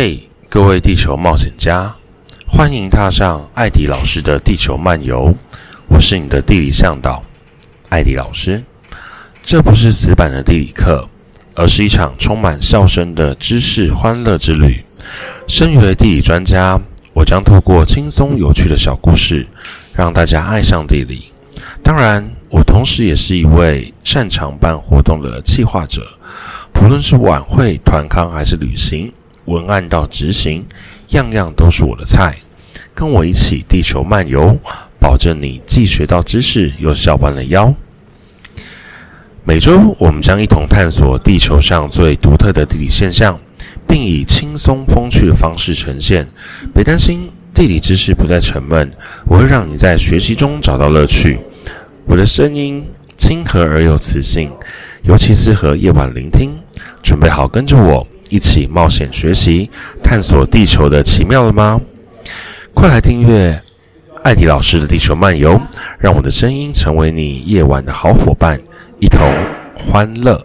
嘿，各位地球冒险家，欢迎踏上艾迪老师的地球漫游。我是你的地理向导，艾迪老师。这不是死板的地理课，而是一场充满笑声的知识欢乐之旅。身为地理专家，我将透过轻松有趣的小故事，让大家爱上地理。当然，我同时也是一位擅长办活动的企划者，不论是晚会、团康还是旅行。文案到执行，样样都是我的菜。跟我一起地球漫游，保证你既学到知识，又笑弯了腰。每周我们将一同探索地球上最独特的地理现象，并以轻松风趣的方式呈现。别担心，地理知识不再沉闷，我会让你在学习中找到乐趣。我的声音亲和而有磁性，尤其适合夜晚聆听。准备好跟着我。一起冒险学习，探索地球的奇妙了吗？快来订阅艾迪老师的地球漫游，让我的声音成为你夜晚的好伙伴，一同欢乐。